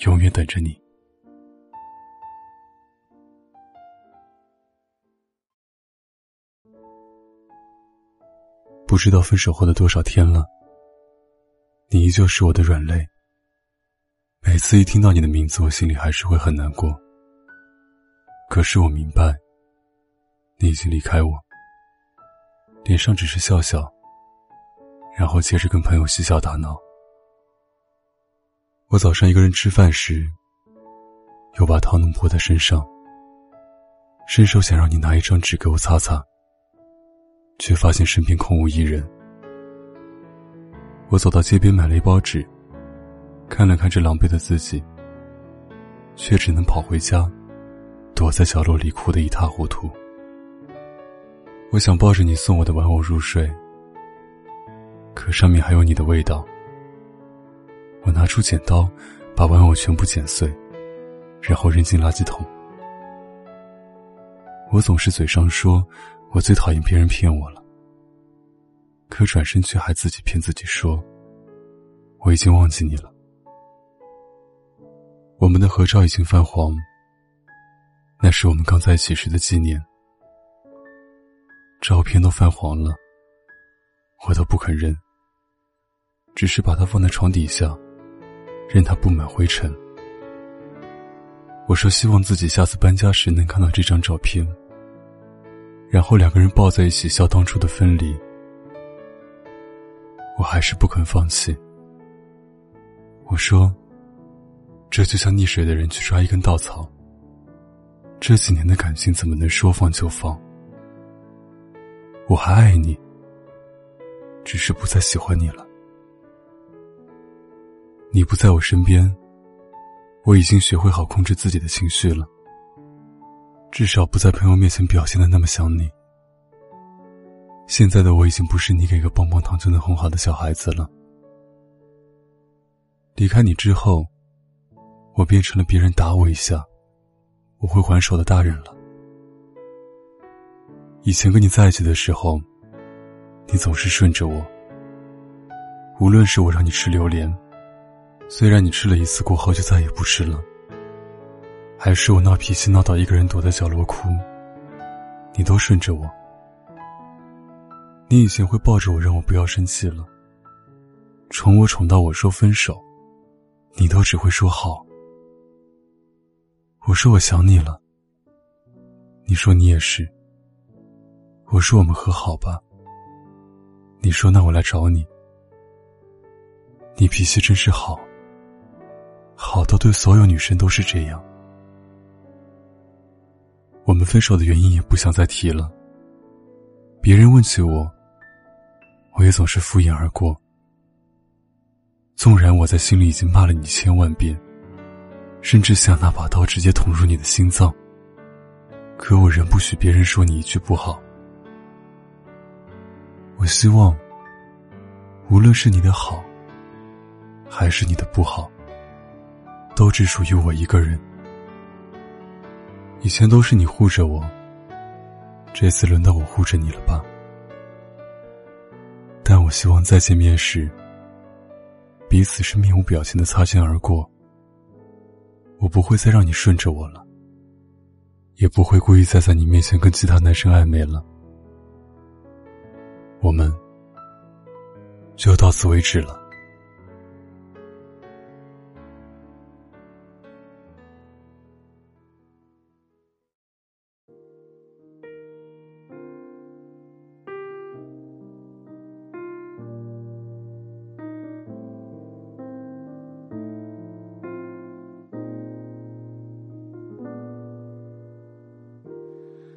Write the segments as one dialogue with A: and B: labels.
A: 永远等着你。不知道分手后的多少天了，你依旧是我的软肋。每次一听到你的名字，我心里还是会很难过。可是我明白，你已经离开我，脸上只是笑笑，然后接着跟朋友嬉笑打闹。我早上一个人吃饭时，又把汤弄泼在身上，伸手想让你拿一张纸给我擦擦，却发现身边空无一人。我走到街边买了一包纸，看了看这狼狈的自己，却只能跑回家，躲在角落里哭得一塌糊涂。我想抱着你送我的玩偶入睡，可上面还有你的味道。我拿出剪刀，把玩偶全部剪碎，然后扔进垃圾桶。我总是嘴上说，我最讨厌别人骗我了，可转身却还自己骗自己说，我已经忘记你了。我们的合照已经泛黄，那是我们刚在一起时的纪念。照片都泛黄了，我都不肯扔，只是把它放在床底下。任它布满灰尘。我说希望自己下次搬家时能看到这张照片，然后两个人抱在一起笑当初的分离。我还是不肯放弃。我说，这就像溺水的人去抓一根稻草。这几年的感情怎么能说放就放？我还爱你，只是不再喜欢你了。你不在我身边，我已经学会好控制自己的情绪了。至少不在朋友面前表现的那么想你。现在的我已经不是你给个棒棒糖就能哄好的小孩子了。离开你之后，我变成了别人打我一下，我会还手的大人了。以前跟你在一起的时候，你总是顺着我，无论是我让你吃榴莲。虽然你吃了一次过后就再也不吃了，还是我闹脾气闹到一个人躲在角落哭，你都顺着我。你以前会抱着我让我不要生气了，宠我宠到我说分手，你都只会说好。我说我想你了，你说你也是。我说我们和好吧，你说那我来找你。你脾气真是好。好到对所有女生都是这样。我们分手的原因也不想再提了。别人问起我，我也总是敷衍而过。纵然我在心里已经骂了你千万遍，甚至想拿把刀直接捅入你的心脏，可我仍不许别人说你一句不好。我希望，无论是你的好，还是你的不好。都只属于我一个人。以前都是你护着我，这次轮到我护着你了吧？但我希望再见面时，彼此是面无表情的擦肩而过。我不会再让你顺着我了，也不会故意再在你面前跟其他男生暧昧了。我们就到此为止了。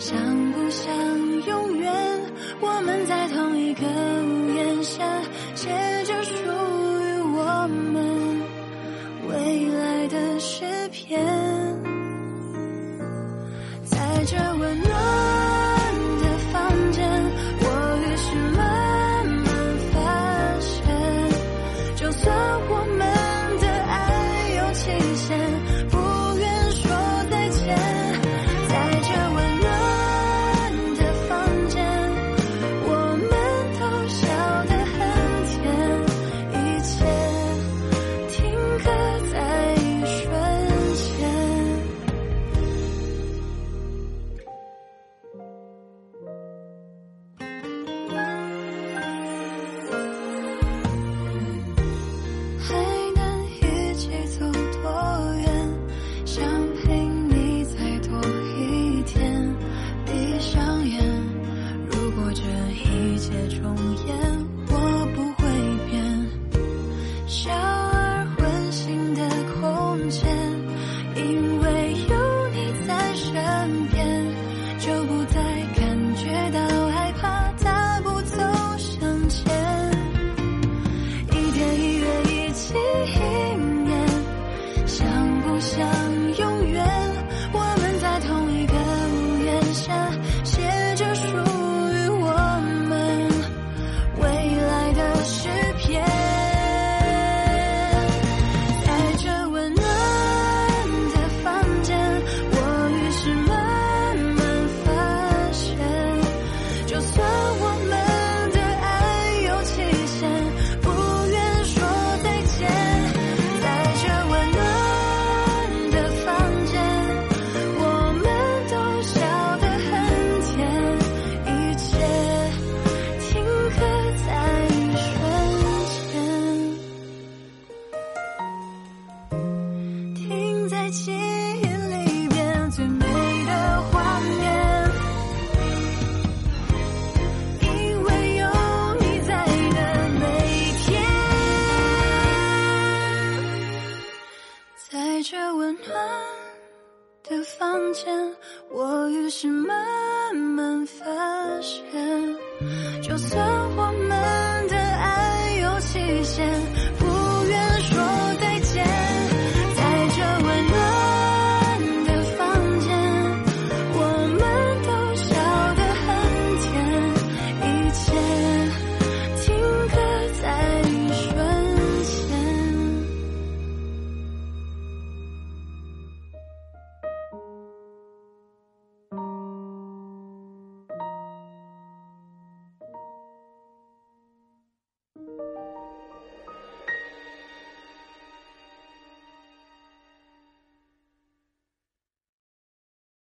B: 想不想永远我们在同一个屋檐下写着书这温暖的房间我于是慢慢发现就算我们的爱有期限